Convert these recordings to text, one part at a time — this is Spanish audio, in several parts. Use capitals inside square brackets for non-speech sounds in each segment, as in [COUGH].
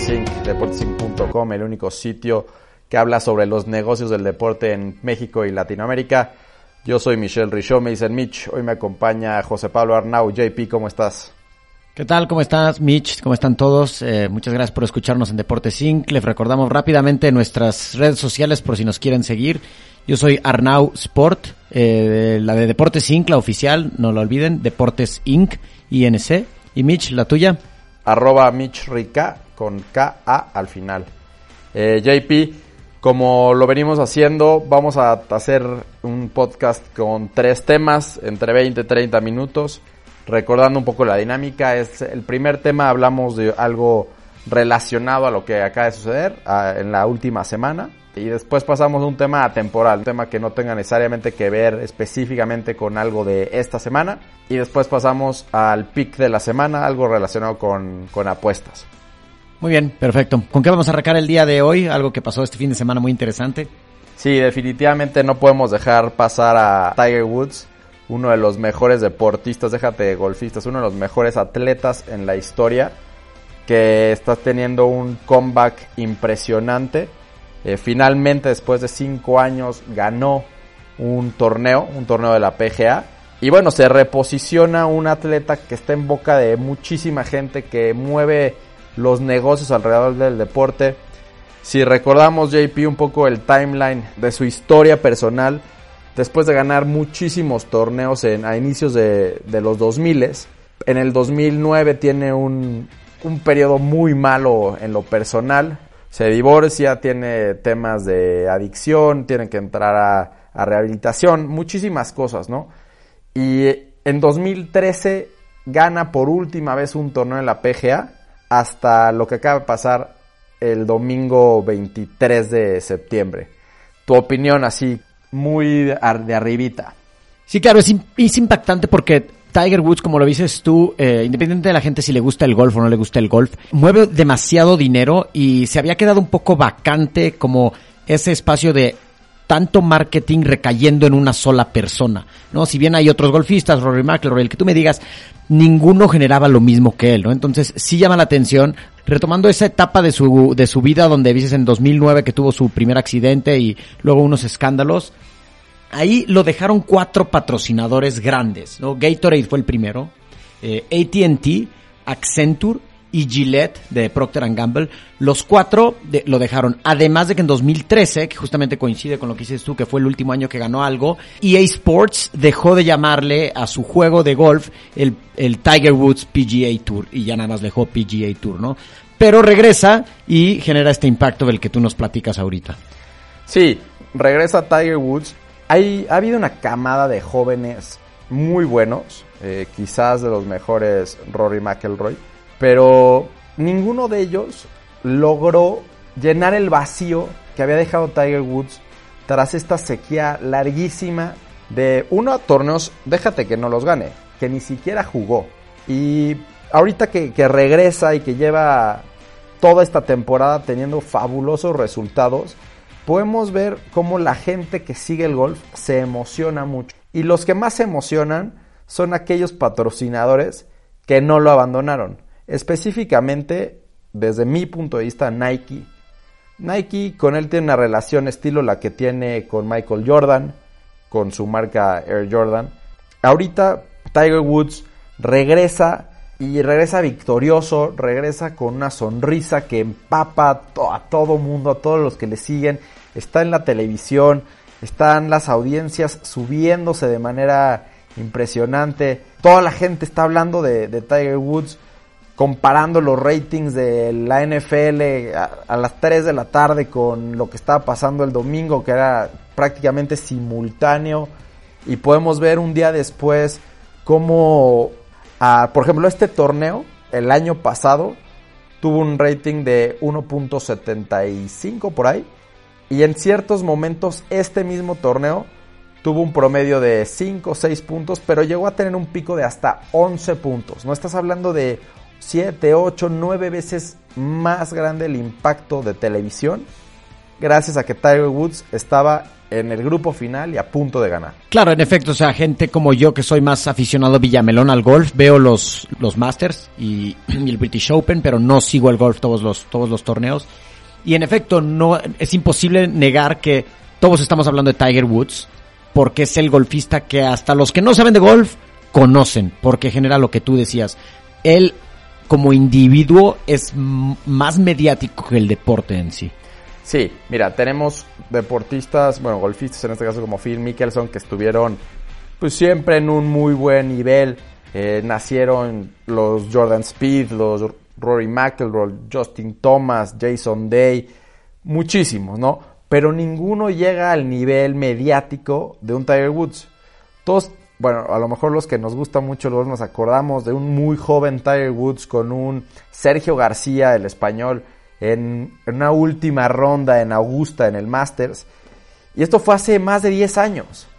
Deportes Inc., deportesinc.com, el único sitio que habla sobre los negocios del deporte en México y Latinoamérica. Yo soy Michelle Richaud, me dicen Mitch. Hoy me acompaña José Pablo Arnau. JP, ¿cómo estás? ¿Qué tal? ¿Cómo estás, Mitch? ¿Cómo están todos? Eh, muchas gracias por escucharnos en Deportes Inc. Les recordamos rápidamente nuestras redes sociales por si nos quieren seguir. Yo soy Arnau Sport, eh, la de Deportes Inc., la oficial, no lo olviden, Deportes Inc., INC. Y Mitch, la tuya. Arroba Mitch Rica con K-A al final. Eh, JP, como lo venimos haciendo, vamos a hacer un podcast con tres temas, entre 20 y 30 minutos. Recordando un poco la dinámica, es el primer tema hablamos de algo relacionado a lo que acaba de suceder en la última semana. Y después pasamos a un tema atemporal, un tema que no tenga necesariamente que ver específicamente con algo de esta semana. Y después pasamos al pick de la semana, algo relacionado con, con apuestas. Muy bien, perfecto. ¿Con qué vamos a arrancar el día de hoy? Algo que pasó este fin de semana muy interesante. Sí, definitivamente no podemos dejar pasar a Tiger Woods, uno de los mejores deportistas, déjate de golfistas, uno de los mejores atletas en la historia, que está teniendo un comeback impresionante eh, finalmente, después de cinco años, ganó un torneo, un torneo de la PGA. Y bueno, se reposiciona un atleta que está en boca de muchísima gente, que mueve los negocios alrededor del deporte. Si recordamos, JP, un poco el timeline de su historia personal, después de ganar muchísimos torneos en, a inicios de, de los 2000, en el 2009 tiene un, un periodo muy malo en lo personal, se divorcia, tiene temas de adicción, tiene que entrar a, rehabilitación, muchísimas cosas, ¿no? Y en 2013 gana por última vez un torneo en la PGA hasta lo que acaba de pasar el domingo 23 de septiembre. Tu opinión así, muy de arribita. Sí, claro, es, es impactante porque Tiger Woods, como lo dices tú, eh, independiente de la gente si le gusta el golf o no le gusta el golf, mueve demasiado dinero y se había quedado un poco vacante como ese espacio de tanto marketing recayendo en una sola persona, ¿no? Si bien hay otros golfistas, Rory McIlroy, el que tú me digas, ninguno generaba lo mismo que él, ¿no? Entonces, sí llama la atención, retomando esa etapa de su, de su vida donde dices en 2009 que tuvo su primer accidente y luego unos escándalos, Ahí lo dejaron cuatro patrocinadores grandes, ¿no? Gatorade fue el primero, eh, AT&T, Accenture y Gillette de Procter Gamble. Los cuatro lo dejaron. Además de que en 2013, que justamente coincide con lo que dices tú, que fue el último año que ganó algo, EA Sports dejó de llamarle a su juego de golf el, el Tiger Woods PGA Tour y ya nada más dejó PGA Tour, ¿no? Pero regresa y genera este impacto del que tú nos platicas ahorita. Sí, regresa Tiger Woods ha habido una camada de jóvenes muy buenos, eh, quizás de los mejores Rory McElroy, pero ninguno de ellos logró llenar el vacío que había dejado Tiger Woods tras esta sequía larguísima de uno torneos, déjate que no los gane, que ni siquiera jugó. Y ahorita que, que regresa y que lleva toda esta temporada teniendo fabulosos resultados, podemos ver cómo la gente que sigue el golf se emociona mucho. Y los que más se emocionan son aquellos patrocinadores que no lo abandonaron. Específicamente, desde mi punto de vista, Nike. Nike con él tiene una relación estilo la que tiene con Michael Jordan, con su marca Air Jordan. Ahorita Tiger Woods regresa y regresa victorioso, regresa con una sonrisa que empapa a todo mundo, a todos los que le siguen. Está en la televisión, están las audiencias subiéndose de manera impresionante. Toda la gente está hablando de, Tiger Woods, comparando los ratings de la NFL a, las 3 de la tarde con lo que estaba pasando el domingo, que era prácticamente simultáneo. Y podemos ver un día después cómo por ejemplo, este torneo, el año pasado, tuvo un rating de 1.75 por ahí. Y en ciertos momentos, este mismo torneo tuvo un promedio de 5 o 6 puntos, pero llegó a tener un pico de hasta 11 puntos. No estás hablando de 7, 8, 9 veces más grande el impacto de televisión gracias a que Tiger Woods estaba en el grupo final y a punto de ganar. Claro, en efecto, o sea, gente como yo que soy más aficionado Villamelón al golf, veo los, los Masters y, [CLEARS THROAT] y el British Open, pero no sigo el golf todos los, todos los torneos. Y en efecto, no, es imposible negar que todos estamos hablando de Tiger Woods, porque es el golfista que hasta los que no saben de golf conocen, porque genera lo que tú decías. Él, como individuo, es más mediático que el deporte en sí. Sí, mira, tenemos deportistas, bueno, golfistas en este caso como Phil Mickelson, que estuvieron pues siempre en un muy buen nivel. Eh, nacieron los Jordan Speed, los Rory McIlroy, Justin Thomas, Jason Day, muchísimos, ¿no? Pero ninguno llega al nivel mediático de un Tiger Woods. Todos, bueno, a lo mejor los que nos gusta mucho golf nos acordamos de un muy joven Tiger Woods con un Sergio García, el español, en, en una última ronda en Augusta, en el Masters. Y esto fue hace más de 10 años.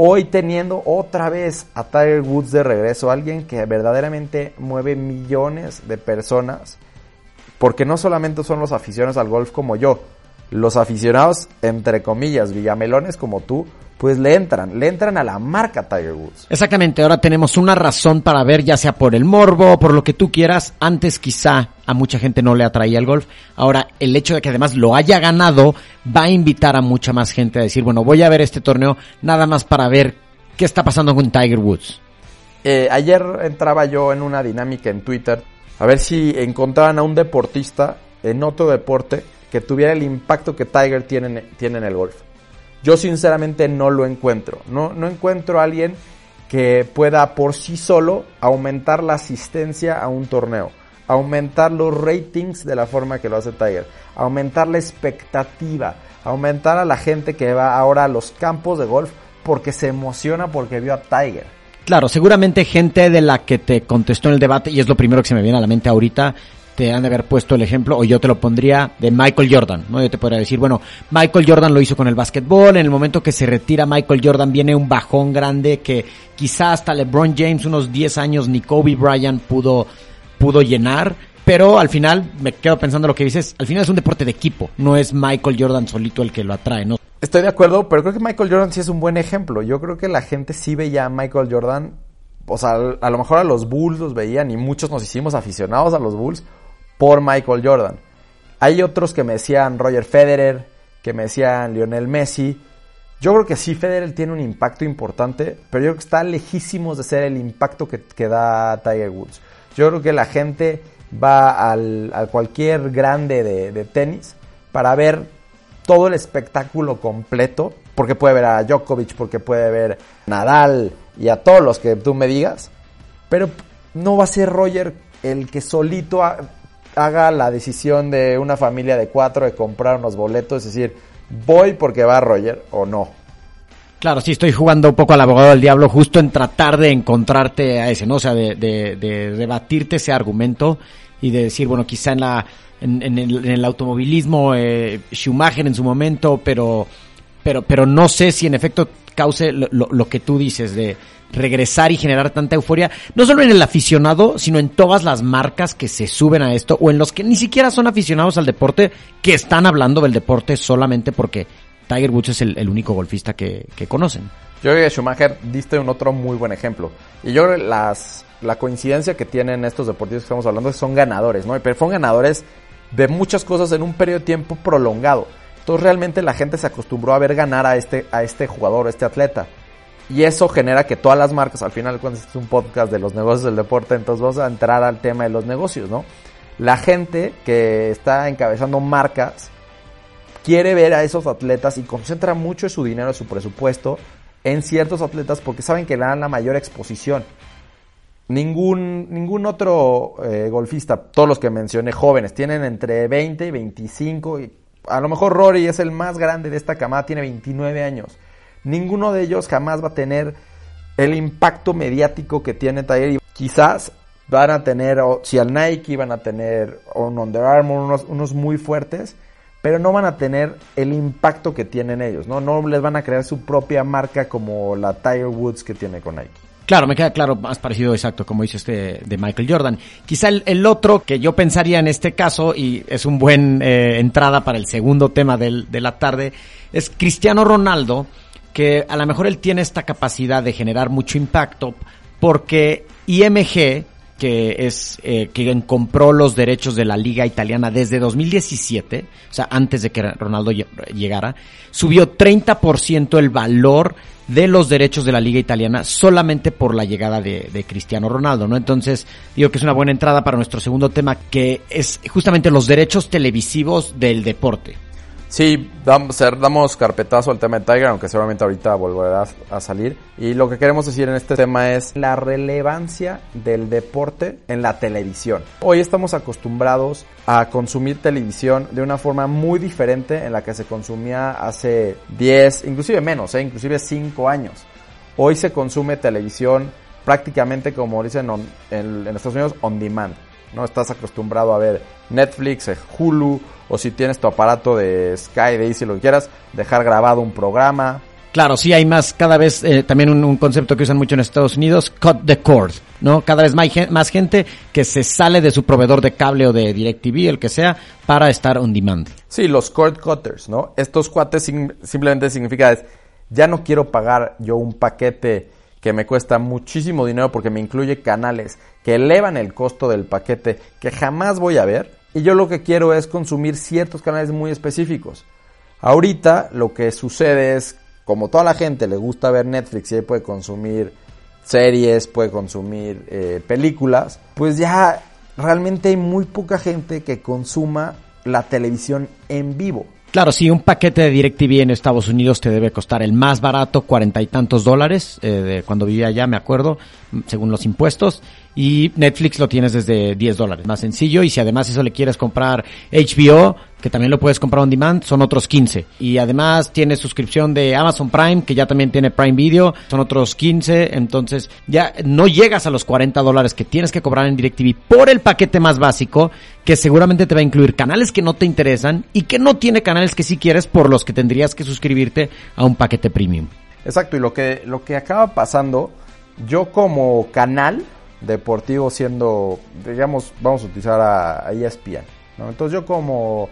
Hoy teniendo otra vez a Tiger Woods de regreso, alguien que verdaderamente mueve millones de personas, porque no solamente son los aficionados al golf como yo, los aficionados, entre comillas, villamelones como tú, pues le entran, le entran a la marca Tiger Woods. Exactamente, ahora tenemos una razón para ver, ya sea por el morbo, por lo que tú quieras. Antes quizá a mucha gente no le atraía el golf. Ahora el hecho de que además lo haya ganado va a invitar a mucha más gente a decir, bueno, voy a ver este torneo nada más para ver qué está pasando con Tiger Woods. Eh, ayer entraba yo en una dinámica en Twitter a ver si encontraban a un deportista en otro deporte que tuviera el impacto que Tiger tiene, en- tiene en el golf. Yo sinceramente no lo encuentro. No, no encuentro a alguien que pueda por sí solo aumentar la asistencia a un torneo, aumentar los ratings de la forma que lo hace Tiger, aumentar la expectativa, aumentar a la gente que va ahora a los campos de golf porque se emociona porque vio a Tiger. Claro, seguramente gente de la que te contestó en el debate, y es lo primero que se me viene a la mente ahorita, te han de haber puesto el ejemplo, o yo te lo pondría, de Michael Jordan, ¿no? Yo te podría decir, bueno, Michael Jordan lo hizo con el básquetbol, en el momento que se retira Michael Jordan viene un bajón grande que quizá hasta LeBron James, unos 10 años, ni Kobe Bryant pudo, pudo llenar, pero al final, me quedo pensando lo que dices, al final es un deporte de equipo, no es Michael Jordan solito el que lo atrae, ¿no? Estoy de acuerdo, pero creo que Michael Jordan sí es un buen ejemplo. Yo creo que la gente sí veía a Michael Jordan, o sea, a lo mejor a los Bulls los veían y muchos nos hicimos aficionados a los Bulls por Michael Jordan. Hay otros que me decían Roger Federer, que me decían Lionel Messi. Yo creo que sí, Federer tiene un impacto importante, pero yo creo que está lejísimos de ser el impacto que, da Tiger Woods. Yo creo que la gente va al, a cualquier grande de, de tenis para ver todo el espectáculo completo, porque puede ver a Djokovic, porque puede ver a Nadal y a todos los que tú me digas, pero no va a ser Roger el que solito haga la decisión de una familia de cuatro de comprar unos boletos, es decir, voy porque va Roger o no. Claro, sí, estoy jugando un poco al abogado del diablo justo en tratar de encontrarte a ese, ¿no? O sea, de, de, rebatirte ese argumento y de decir, bueno, quizá en la en, el, automovilismo eh, Schumacher en su momento, pero pero pero no sé si en efecto cause lo que tú dices de regresar y generar tanta euforia, no solo en el aficionado, sino en todas las marcas que se suben a esto o en los que ni siquiera son aficionados al deporte, que están hablando del deporte solamente porque Tiger Woods es el, único golfista que, conocen. Yo creo que Schumacher diste un otro muy buen ejemplo. Y yo creo que las, la coincidencia que tienen estos deportistas que estamos hablando son ganadores, ¿no? Pero son ganadores de muchas cosas en un periodo de tiempo prolongado. Entonces realmente la gente se acostumbró a ver ganar a este, a este jugador, a este atleta. Y eso genera que todas las marcas, al final cuando es un podcast de los negocios del deporte, entonces vamos a entrar al tema de los negocios, ¿no? La gente que está encabezando marcas quiere ver a esos atletas y concentra mucho de su dinero, su presupuesto en ciertos atletas porque saben que le dan la mayor exposición. Ningún, ningún otro eh, golfista, todos los que mencioné jóvenes, tienen entre 20 y 25. Y a lo mejor Rory es el más grande de esta camada, tiene 29 años. Ninguno de ellos jamás va a tener el impacto mediático que tiene Tiger. Y quizás van a tener, si al Nike van a tener un Under Armour, unos, unos muy fuertes, pero no van a tener el impacto que tienen ellos, ¿no? No les van a crear su propia marca como la Tiger Woods que tiene con Nike. Claro, me queda claro, más parecido exacto, como dice este de Michael Jordan. Quizá el, otro que yo pensaría en este caso, y es un buen eh, entrada para el segundo tema del, de la tarde, es Cristiano Ronaldo, que a lo mejor él tiene esta capacidad de generar mucho impacto, porque IMG, que es eh, quien compró los derechos de la liga italiana desde 2017, o sea, antes de que Ronaldo llegara, subió 30% el valor de los derechos de la liga italiana solamente por la llegada de, de, Cristiano Ronaldo, ¿no? Entonces, digo que es una buena entrada para nuestro segundo tema, que es justamente los derechos televisivos del deporte. Sí, damos, damos carpetazo al tema de Tiger, aunque seguramente ahorita volverá a salir. Y lo que queremos decir en este tema es la relevancia del deporte en la televisión. Hoy estamos acostumbrados a consumir televisión de una forma muy diferente en la que se consumía hace 10, inclusive menos, ¿eh? inclusive 5 años. Hoy se consume televisión prácticamente como dicen en, en Estados Unidos on demand. ¿No? Estás acostumbrado a ver Netflix, Hulu, o si tienes tu aparato de Sky, de Easy, lo que quieras, dejar grabado un programa. Claro, sí hay más, cada vez eh, también un, concepto que usan mucho en Estados Unidos, cut the cord, ¿no? Cada vez más, más gente que se sale de su proveedor de cable o de DirecTV, el que sea, para estar on demand. Sí, los cord cutters, ¿no? Estos cuates simplemente significa es, ya no quiero pagar yo un paquete que me cuesta muchísimo dinero porque me incluye canales que elevan el costo del paquete que jamás voy a ver y yo lo que quiero es consumir ciertos canales muy específicos. Ahorita lo que sucede es, como toda la gente le gusta ver Netflix y ahí puede consumir series, puede consumir eh, películas, pues ya realmente hay muy poca gente que consuma la televisión en vivo. Claro, sí, un paquete de DirecTV en Estados Unidos te debe costar el más barato, cuarenta y tantos dólares, eh, de cuando vivía allá, me acuerdo, según los impuestos. Y Netflix lo tienes desde 10 dólares, más sencillo. Y si además eso le quieres comprar HBO, que también lo puedes comprar on demand, son otros 15. Y además tienes suscripción de Amazon Prime, que ya también tiene Prime Video, son otros 15. Entonces ya no llegas a los 40 dólares que tienes que cobrar en DirecTV por el paquete más básico, que seguramente te va a incluir canales que no te interesan y que no tiene canales que sí quieres por los que tendrías que suscribirte a un paquete premium. Exacto, y lo que, lo que acaba pasando, yo como canal, deportivo siendo, digamos, vamos a utilizar a, ESPN. Entonces yo como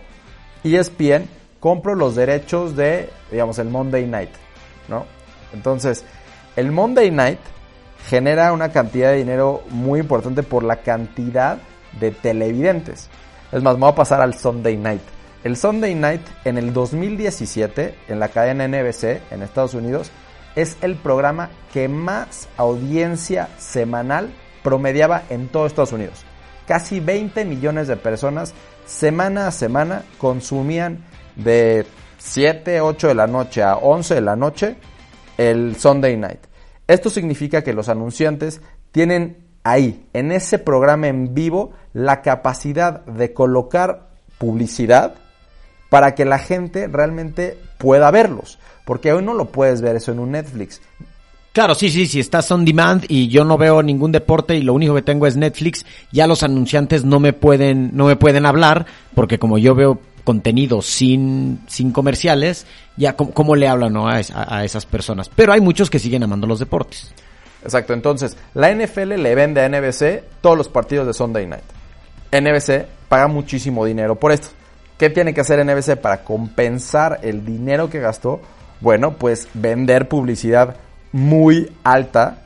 ESPN compro los derechos de, digamos, el Monday Night. ¿no? Entonces, el Monday Night genera una cantidad de dinero muy importante por la cantidad de televidentes. Es más, me voy a pasar al Sunday Night. El Sunday Night en el 2017, en la cadena NBC en Estados Unidos, es el programa que más audiencia semanal promediaba en todo Estados Unidos. Casi 20 millones de personas semana a semana consumían de 7, 8 de la noche a 11 de la noche el Sunday Night. Esto significa que los anunciantes tienen ahí, en ese programa en vivo, la capacidad de colocar publicidad para que la gente realmente pueda verlos. Porque hoy no lo puedes ver eso en un Netflix. Claro, sí, sí, si estás on demand y yo no veo ningún deporte y lo único que tengo es Netflix, ya los anunciantes no me pueden, no me pueden hablar, porque como yo veo contenido sin, sin comerciales, ya cómo, le hablan a, a, esas personas. Pero hay muchos que siguen amando los deportes. Exacto, entonces, la NFL le vende a NBC todos los partidos de Sunday Night. NBC paga muchísimo dinero por esto. ¿Qué tiene que hacer NBC para compensar el dinero que gastó? Bueno, pues vender publicidad muy alta.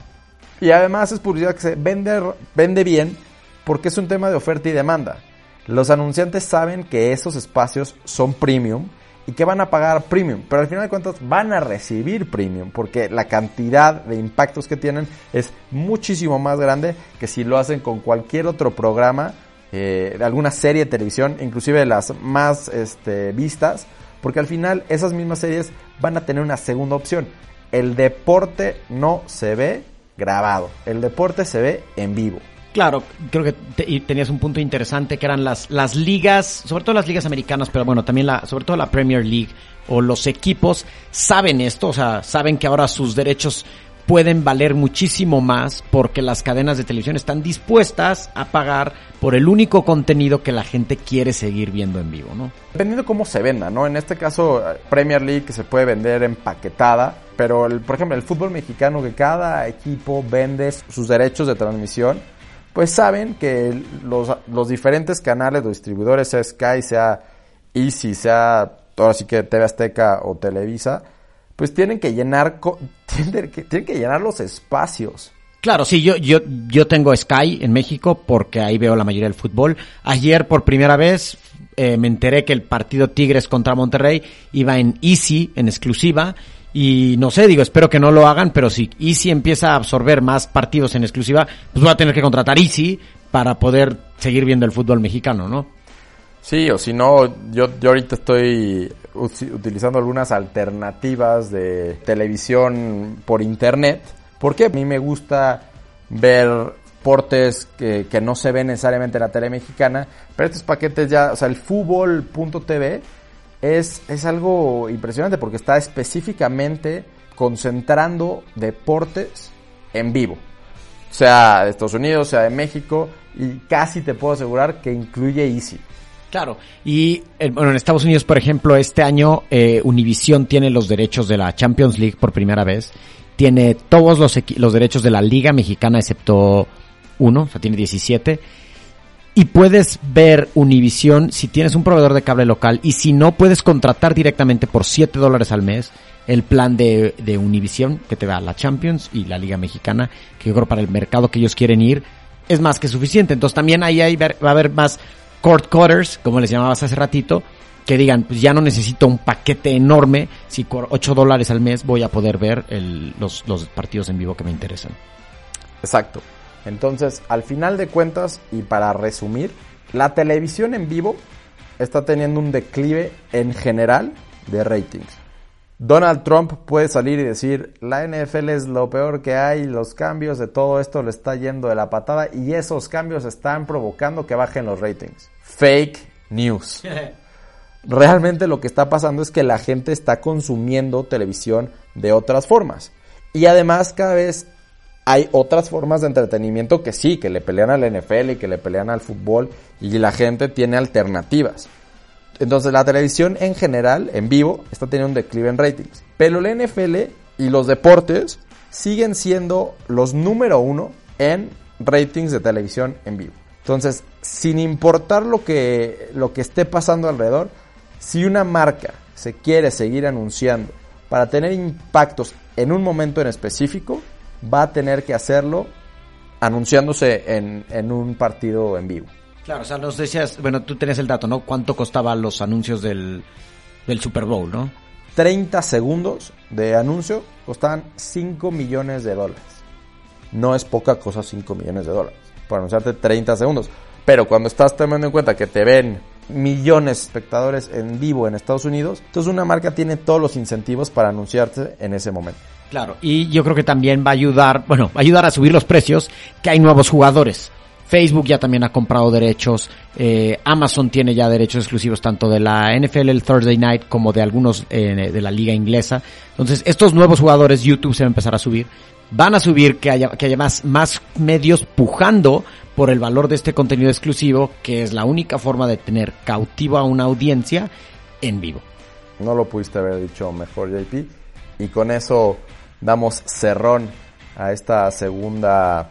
Y además es publicidad que se vende, vende bien porque es un tema de oferta y demanda. Los anunciantes saben que esos espacios son premium y que van a pagar premium, pero al final de cuentas van a recibir premium porque la cantidad de impactos que tienen es muchísimo más grande que si lo hacen con cualquier otro programa eh, de alguna serie de televisión, inclusive las más este, vistas, porque al final esas mismas series van a tener una segunda opción el deporte no se ve grabado, el deporte se ve en vivo. Claro, creo que tenías un punto interesante que eran las, las ligas, sobre todo las ligas americanas, pero bueno, también la, sobre todo la Premier League o los equipos saben esto, o sea, saben que ahora sus derechos pueden valer muchísimo más porque las cadenas de televisión están dispuestas a pagar por el único contenido que la gente quiere seguir viendo en vivo, ¿no? Dependiendo cómo se venda, ¿no? En este caso, Premier League se puede vender empaquetada, pero por ejemplo, el fútbol mexicano, que cada equipo vende sus derechos de transmisión, pues saben que los, los diferentes canales, los distribuidores, sea Sky, sea Easy, sea ahora sí que TV Azteca o Televisa, pues tienen que llenar, [LAUGHS] tienen que, tienen que llenar los espacios. Claro, sí, yo, yo, yo tengo Sky en México porque ahí veo la mayoría del fútbol. Ayer por primera vez eh, me enteré que el partido Tigres contra Monterrey iba en Easy, en exclusiva. Y no sé, digo, espero que no lo hagan, pero si Easy empieza a absorber más partidos en exclusiva, pues voy a tener que contratar Easy para poder seguir viendo el fútbol mexicano, ¿no? Sí, o si no, yo, yo ahorita estoy utilizando algunas alternativas de televisión por internet. Porque a mí me gusta ver portes que, que, no se ven necesariamente en la tele mexicana, pero estos paquetes ya, o sea, el fútbol.tv es, es algo impresionante porque está específicamente concentrando deportes en vivo. Sea de Estados Unidos, sea de México, y casi te puedo asegurar que incluye Easy. Claro, y eh, bueno, en Estados Unidos, por ejemplo, este año eh, Univision tiene los derechos de la Champions League por primera vez, tiene todos los, los derechos de la Liga Mexicana excepto uno, o sea, tiene 17, y puedes ver Univision si tienes un proveedor de cable local, y si no, puedes contratar directamente por 7 dólares al mes el plan de, de Univision, que te da la Champions y la Liga Mexicana, que yo creo para el mercado que ellos quieren ir, es más que suficiente. Entonces también ahí, ahí va a haber más court cutters, como les llamabas hace ratito, que digan, pues ya no necesito un paquete enorme, si por 8 dólares al mes voy a poder ver los, los partidos en vivo que me interesan. Exacto. Entonces, al final de cuentas, y para resumir, la televisión en vivo está teniendo un declive en general de ratings. Donald Trump puede salir y decir, la NFL es lo peor que hay, los cambios de todo esto le está yendo de la patada y esos cambios están provocando que bajen los ratings. Fake news. [LAUGHS] Realmente lo que está pasando es que la gente está consumiendo televisión de otras formas. Y además cada vez hay otras formas de entretenimiento que sí, que le pelean al NFL y que le pelean al fútbol y la gente tiene alternativas. Entonces la televisión en general, en vivo, está teniendo un declive en ratings. Pero la NFL y los deportes siguen siendo los número uno en ratings de televisión en vivo. Entonces, sin importar lo que, lo que esté pasando alrededor, si una marca se quiere seguir anunciando para tener impactos en un momento en específico, va a tener que hacerlo anunciándose en, en un partido en vivo. Claro, o sea, nos decías, bueno, tú tenías el dato, ¿no? ¿Cuánto costaban los anuncios del, del Super Bowl, no? 30 segundos de anuncio costaban 5 millones de dólares. No es poca cosa 5 millones de dólares para anunciarte 30 segundos. Pero cuando estás tomando en cuenta que te ven millones de espectadores en vivo en Estados Unidos, entonces una marca tiene todos los incentivos para anunciarte en ese momento. Claro, y yo creo que también va a ayudar, bueno, va a ayudar a subir los precios, que hay nuevos jugadores. Facebook ya también ha comprado derechos, eh, Amazon tiene ya derechos exclusivos tanto de la NFL el Thursday Night como de algunos eh, de la liga inglesa. Entonces estos nuevos jugadores YouTube se va a empezar a subir, van a subir que haya, que haya más, más medios pujando por el valor de este contenido exclusivo que es la única forma de tener cautivo a una audiencia en vivo. No lo pudiste haber dicho mejor JP y con eso damos cerrón a esta segunda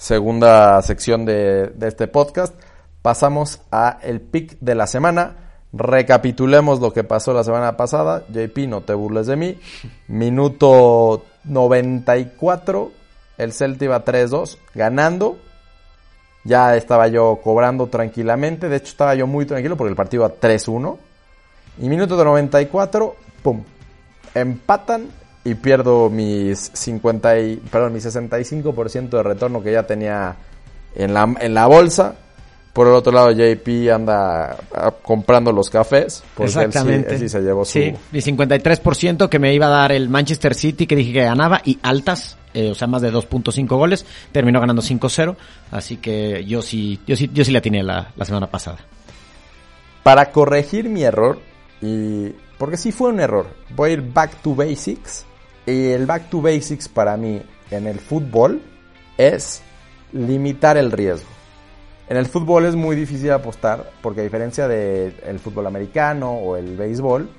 segunda sección de, este podcast. Pasamos a el pick de la semana. Recapitulemos lo que pasó la semana pasada. JP, no te burles de mí. Minuto 94. El Celta iba 3-2 ganando. Ya estaba yo cobrando tranquilamente. De hecho, estaba yo muy tranquilo porque el partido iba 3-1. Y minuto de 94, ¡pum! Empatan y pierdo mis 50 y, perdón, mi 65% de retorno que ya tenía en la, en la bolsa. Por el otro lado, JP anda ah, comprando los cafés. Exactamente. Él sí, se llevó su... Sí, mi 53% que me iba a dar el Manchester City, que dije que ganaba, y altas, eh, o sea, más de 2.5 goles. Terminó ganando 5-0. Así que yo sí, yo sí, yo sí la tenía la, la semana pasada. Para corregir mi error, y porque sí fue un error, voy a ir back to basics el back to basics para mí en el fútbol es limitar el riesgo. En el fútbol es muy difícil apostar porque a diferencia del fútbol americano o el béisbol,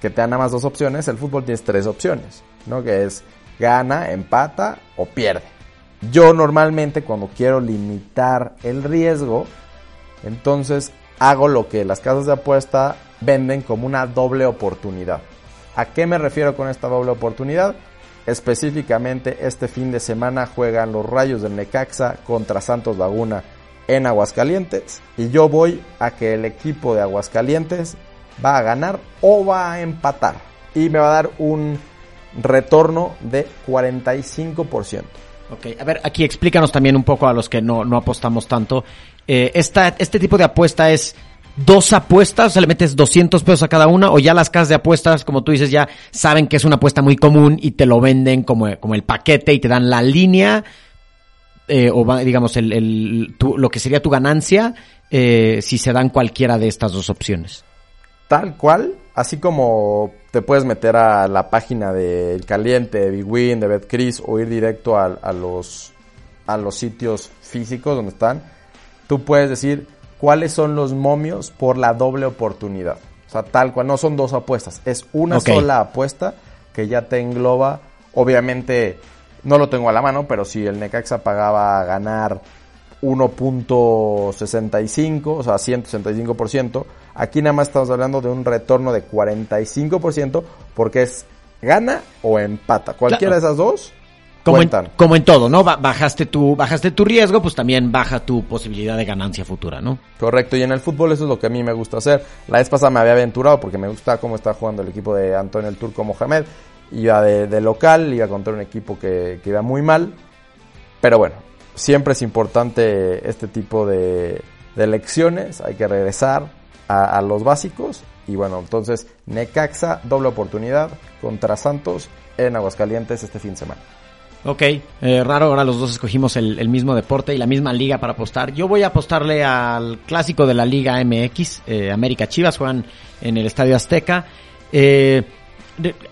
que te dan nada más dos opciones, el fútbol tienes tres opciones, ¿no? Que es gana, empata o pierde. Yo normalmente cuando quiero limitar el riesgo, entonces hago lo que las casas de apuesta venden como una doble oportunidad. ¿A qué me refiero con esta doble oportunidad? Específicamente este fin de semana juegan los Rayos del Necaxa contra Santos Laguna en Aguascalientes y yo voy a que el equipo de Aguascalientes va a ganar o va a empatar y me va a dar un retorno de 45%. Ok, a ver, aquí explícanos también un poco a los que no, apostamos tanto. Eh, esta, ¿Este tipo de apuesta es dos apuestas, o sea, le metes 200 pesos a cada una, o ya las casas de apuestas, como tú dices, ya saben que es una apuesta muy común y te lo venden como, como el paquete y te dan la línea, eh, o digamos, el, el lo que sería tu ganancia, eh, si se dan cualquiera de estas dos opciones. Tal cual, así como te puedes meter a la página del Caliente, de Big Win, de BetCris, o ir directo a, los, a los sitios físicos donde están, tú puedes decir, cuáles son los momios por la doble oportunidad. O sea, tal cual, no son dos apuestas, es una sola apuesta que ya te engloba, obviamente no lo tengo a la mano, pero si el Necaxa pagaba a ganar 1.65, o sea, 165%, aquí nada más estamos hablando de un retorno de 45% porque es gana o empata. Cualquiera de esas dos como en, como en, todo, ¿no? Bajaste tu, bajaste tu riesgo, pues también baja tu posibilidad de ganancia futura, ¿no? Correcto, y en el fútbol eso es lo que a mí me gusta hacer. La vez pasada me había aventurado porque me gusta cómo está jugando el equipo de Antonio el Turco Mohamed. Iba de, local, iba contra un equipo que, iba muy mal. Pero bueno, siempre es importante este tipo de, de lecciones. Hay que regresar a, a los básicos. Y bueno, entonces Necaxa, doble oportunidad contra Santos en Aguascalientes este fin de semana. Ok, eh, raro, ahora los dos escogimos el, mismo deporte y la misma liga para apostar. Yo voy a apostarle al clásico de la Liga MX, eh, América Chivas, juegan en el Estadio Azteca. Eh,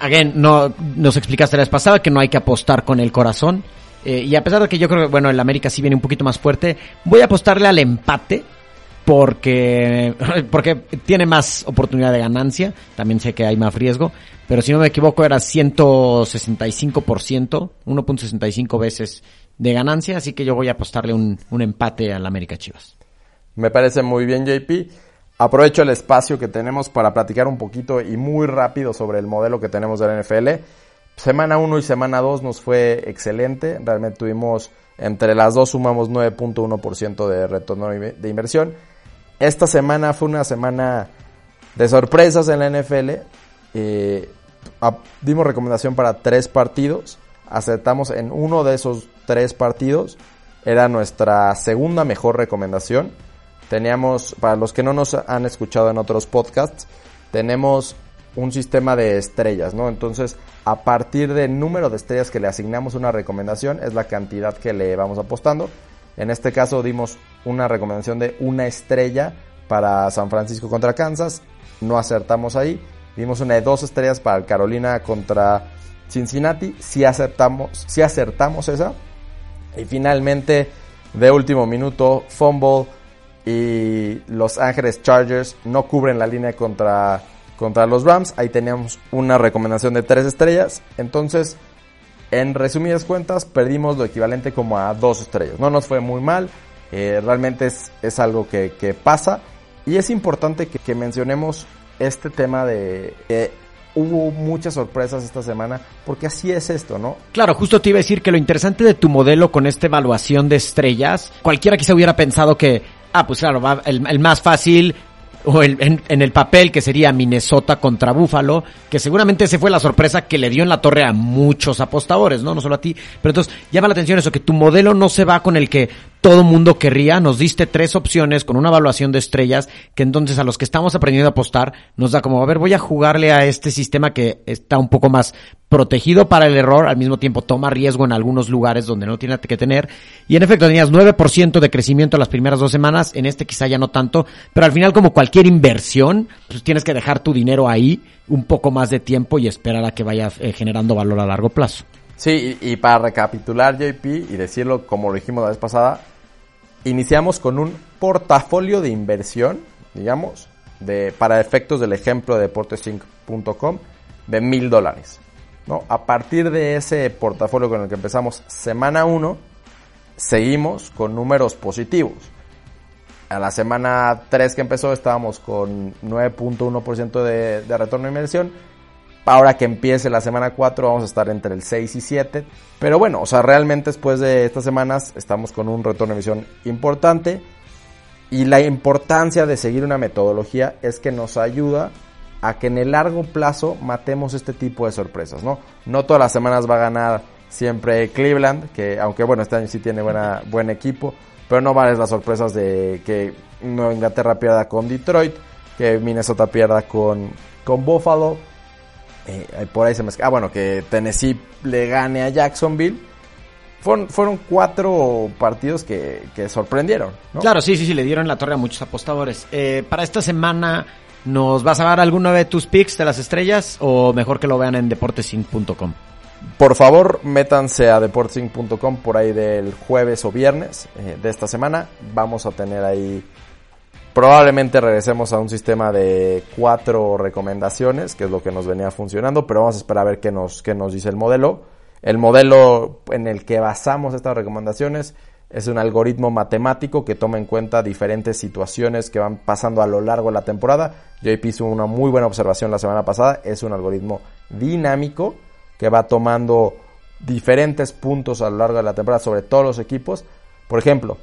again, no, nos explicaste la vez pasada que no hay que apostar con el corazón. Eh, y a pesar de que yo creo que, bueno, el América sí viene un poquito más fuerte, voy a apostarle al empate porque, [LAUGHS] porque tiene más oportunidad de ganancia. También sé que hay más riesgo. Pero si no me equivoco era 165%, 1.65 veces de ganancia. Así que yo voy a apostarle un, un empate al América Chivas. Me parece muy bien, JP. Aprovecho el espacio que tenemos para platicar un poquito y muy rápido sobre el modelo que tenemos del NFL. Semana 1 y semana 2 nos fue excelente. Realmente tuvimos, entre las dos sumamos 9.1% de retorno de inversión esta semana fue una semana de sorpresas en la NFL. Eh, dimos recomendación para tres partidos. Aceptamos en uno de esos tres partidos. Era nuestra segunda mejor recomendación. Teníamos, para los que no nos han escuchado en otros podcasts, tenemos un sistema de estrellas, ¿no? Entonces, a partir del número de estrellas que le asignamos una recomendación, es la cantidad que le vamos apostando. En este caso dimos una recomendación de una estrella para San Francisco contra Kansas. No acertamos ahí. Dimos una de dos estrellas para Carolina contra Cincinnati. Si aceptamos, si acertamos esa. Y finalmente, de último minuto, fumble y Los Ángeles Chargers no cubren la línea contra, contra los Rams. Ahí teníamos una recomendación de tres estrellas. Entonces, en resumidas cuentas, perdimos lo equivalente como a dos estrellas. No nos fue muy mal, eh, realmente es, es algo que, pasa. Y es importante que mencionemos este tema de que hubo muchas sorpresas esta semana, porque así es esto, ¿no? Claro, justo te iba a decir que lo interesante de tu modelo con esta evaluación de estrellas, cualquiera quizá hubiera pensado que, ah, pues claro, va, el, el más fácil o en, el papel que sería Minnesota contra Buffalo, que seguramente ese fue la sorpresa que le dio en la torre a muchos apostadores, ¿no? No solo a ti. Pero entonces llama la atención eso, que tu modelo no se va con el que todo mundo querría. Nos diste tres opciones con una evaluación de estrellas que entonces a los que estamos aprendiendo a apostar nos da como, a ver, voy a jugarle a este sistema que está un poco más protegido para el error, al mismo tiempo toma riesgo en algunos lugares donde no tiene que tener. Y en efecto tenías 9% de crecimiento las primeras dos semanas, en este quizá ya no tanto, pero al final como cualquier inversión, pues tienes que dejar tu dinero ahí un poco más de tiempo y esperar a que vaya eh, generando valor a largo plazo. Sí, y, y, para recapitular JP y decirlo como lo dijimos la vez pasada, iniciamos con un portafolio de inversión, digamos, de, para efectos del ejemplo de deportesync.com de mil dólares. ¿no? A partir de ese portafolio con el que empezamos semana 1, seguimos con números positivos. A la semana 3 que empezó estábamos con 9.1% de, de retorno de inversión. Ahora que empiece la semana 4 vamos a estar entre el 6 y 7. Pero bueno, o sea, realmente después de estas semanas estamos con un retorno de inversión importante. Y la importancia de seguir una metodología es que nos ayuda a que en el largo plazo matemos este tipo de sorpresas, ¿no? No todas las semanas va a ganar siempre Cleveland, que aunque bueno, este año sí tiene buena, buen equipo, pero no vales las sorpresas de que Nueva Inglaterra pierda con Detroit, que Minnesota pierda con, con Buffalo, eh, por ahí se me... Ah, bueno, que Tennessee le gane a Jacksonville. Fueron, fueron cuatro partidos que, que sorprendieron, ¿no? Claro, sí, sí, sí, le dieron la torre a muchos apostadores. Eh, para esta semana, ¿nos vas a dar alguna de tus picks de las estrellas o mejor que lo vean en deportesinc.com? Por favor, métanse a deportesinc.com por ahí del jueves o viernes eh, de esta semana. Vamos a tener ahí Probablemente regresemos a un sistema de cuatro recomendaciones, que es lo que nos venía funcionando, pero vamos a esperar a ver qué nos, qué nos dice el modelo. El modelo en el que basamos estas recomendaciones es un algoritmo matemático que toma en cuenta diferentes situaciones que van pasando a lo largo de la temporada. JP hizo una muy buena observación la semana pasada. Es un algoritmo dinámico que va tomando diferentes puntos a lo largo de la temporada sobre todos los equipos. Por ejemplo,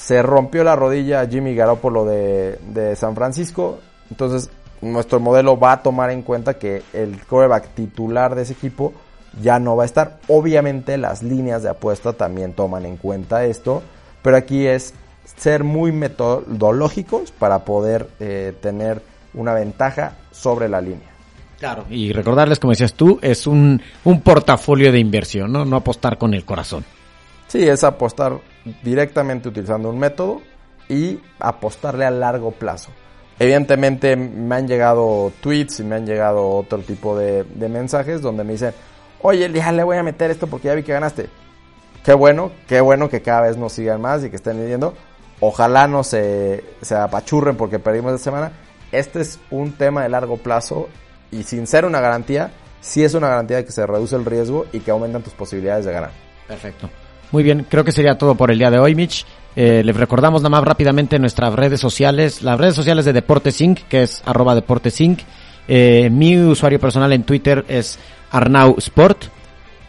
se rompió la rodilla Jimmy Garoppolo de, San Francisco. Entonces, nuestro modelo va a tomar en cuenta que el coreback titular de ese equipo ya no va a estar. Obviamente las líneas de apuesta también toman en cuenta esto, pero aquí es ser muy metodológicos para poder eh, tener una ventaja sobre la línea. Claro, y recordarles, como decías tú, es un, un portafolio de inversión. No apostar con el corazón. Sí, es apostar directamente utilizando un método y apostarle a largo plazo. Evidentemente me han llegado tweets y me han llegado otro tipo de, mensajes donde me dicen, oye, ya le voy a meter esto porque ya vi que ganaste. Qué bueno, qué bueno que cada vez nos sigan más y que estén leyendo. Ojalá no se, se apachurren porque perdimos esta semana. Este es un tema de largo plazo y sin ser una garantía, sí es una garantía de que se reduce el riesgo y que aumentan tus posibilidades de ganar. Perfecto. Muy bien, creo que sería todo por el día de hoy, Mitch. Eh, les recordamos nada más rápidamente nuestras redes sociales, las redes sociales de Deportes Inc., que es arroba Deportes Inc. Eh, mi usuario personal en Twitter es Arnau Sport.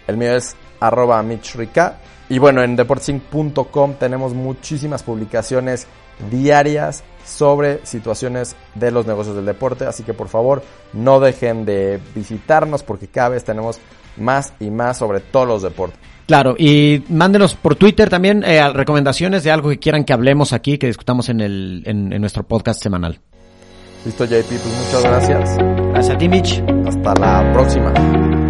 El mío es arroba Mitch Rica. Y bueno, en deportesinc.com tenemos muchísimas publicaciones diarias sobre situaciones de los negocios del deporte. Así que por favor no dejen de visitarnos porque cada vez tenemos más y más sobre todos los deportes. Claro, y mándenos por Twitter también eh, recomendaciones de algo que quieran que hablemos aquí, que discutamos en, el, en, nuestro podcast semanal. Listo, JP, pues muchas gracias. Gracias a ti, Mitch. Hasta la próxima.